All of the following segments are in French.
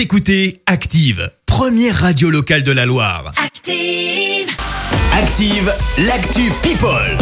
Vous écoutez Active, première radio locale de la Loire. Active. Active, l'actu People.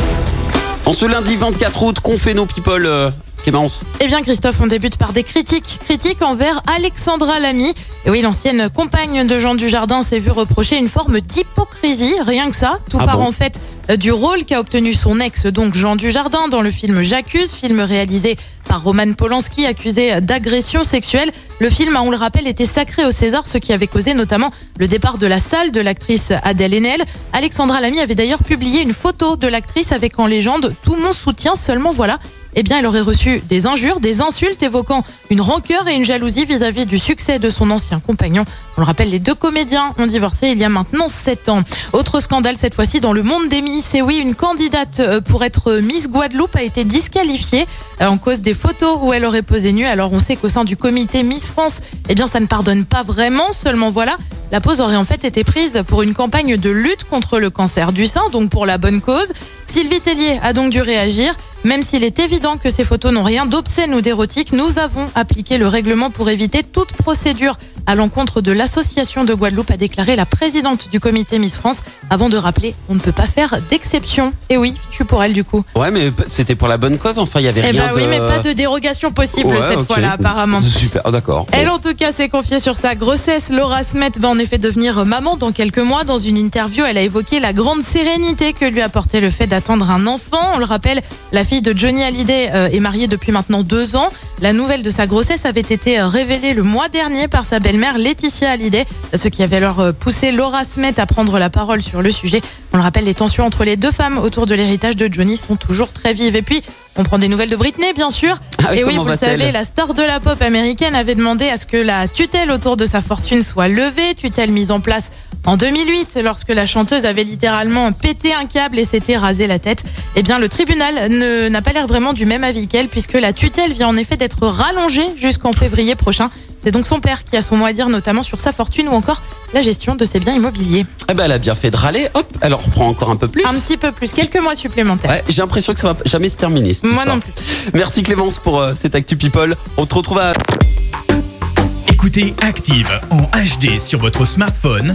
En ce lundi 24 août, qu'ont fait nos people euh, Clémence Eh bien Christophe, on débute par des critiques. Critiques envers Alexandra Lamy. Et oui, l'ancienne compagne de Jean Dujardin s'est vue reprocher une forme d'hypocrisie, rien que ça. Tout Ah part bon en fait euh, du rôle qu'a obtenu son ex, donc Jean Dujardin, dans le film J'accuse, film réalisé par Roman Polanski, accusé d'agression sexuelle. Le film, on le rappelle, était sacré au César, ce qui avait causé notamment le départ de la salle de l'actrice Adèle Haenel. Alexandra Lamy avait d'ailleurs publié une photo de l'actrice avec en légende « Tout mon soutien, seulement voilà ». Eh bien, elle aurait reçu des injures, des insultes évoquant une rancœur et une jalousie vis-à-vis du succès de son ancien compagnon. On le rappelle, les deux comédiens ont divorcé il y a maintenant 7 ans. Autre scandale cette fois-ci dans le monde des Miss. Et oui, une candidate euh, pour être Miss Guadeloupe a été disqualifiée euh, en cause des photos où elle aurait posé nue. Alors on sait qu'au sein du comité Miss France, eh bien ça ne pardonne pas vraiment. Seulement voilà, la pose aurait en fait été prise pour une campagne de lutte contre le cancer du sein, donc pour la bonne cause. Sylvie Tellier a donc dû réagir. Même s'il est évident que ces photos n'ont rien d'obscène ou d'érotique, nous avons appliqué le règlement pour éviter toute procédure à l'encontre de l'association de Guadeloupe, a déclaré la présidente du comité Miss France, avant de rappeler on ne peut pas faire d'exception. Et oui, je suis pour elle du coup. Ouais, mais c'était pour la bonne cause, enfin, il y avait Eh rien ben de... oui, mais pas de dérogation possible Ouais, cette fois-là, apparemment. Super, oh, d'accord. Elle, en tout cas, s'est confiée sur sa grossesse. Laura Smet va en effet devenir maman dans quelques mois. Dans une interview, elle a évoqué la grande sérénité que lui apportait le fait d'attendre un enfant. On le rappelle, la fille de Johnny Hallyday euh, est mariée depuis maintenant deux ans. La nouvelle de sa grossesse avait été euh, révélée le mois dernier par sa belle-mère Laetitia Hallyday, ce qui avait alors euh, poussé Laura Smet à prendre la parole sur le sujet. On le rappelle, les tensions entre les deux femmes autour de l'héritage de Johnny sont toujours très vives. Et puis, on prend des nouvelles de Britney, bien sûr. Ah oui, Et oui, vous le savez, la star de la pop américaine avait demandé à ce que la tutelle autour de sa fortune soit levée, tutelle mise en place en 2008 lorsque la chanteuse avait littéralement pété un câble et s'était rasé la tête. Eh bien, le tribunal ne- n'a pas l'air vraiment du même avis qu'elle puisque la tutelle vient en effet d'être rallongée jusqu'en février prochain. C'est donc son père qui a son mot à dire notamment sur sa fortune ou encore la gestion de ses biens immobiliers. Eh ben, elle a bien fait de râler, hop, elle en reprend encore un peu plus. Un petit peu plus, quelques mois supplémentaires. Ouais, j'ai l'impression que ça va jamais se terminer. cette Moi histoire. non plus. Merci Clémence pour euh, cette Actu People. On te retrouve à Écoutez Active en HD sur votre smartphone,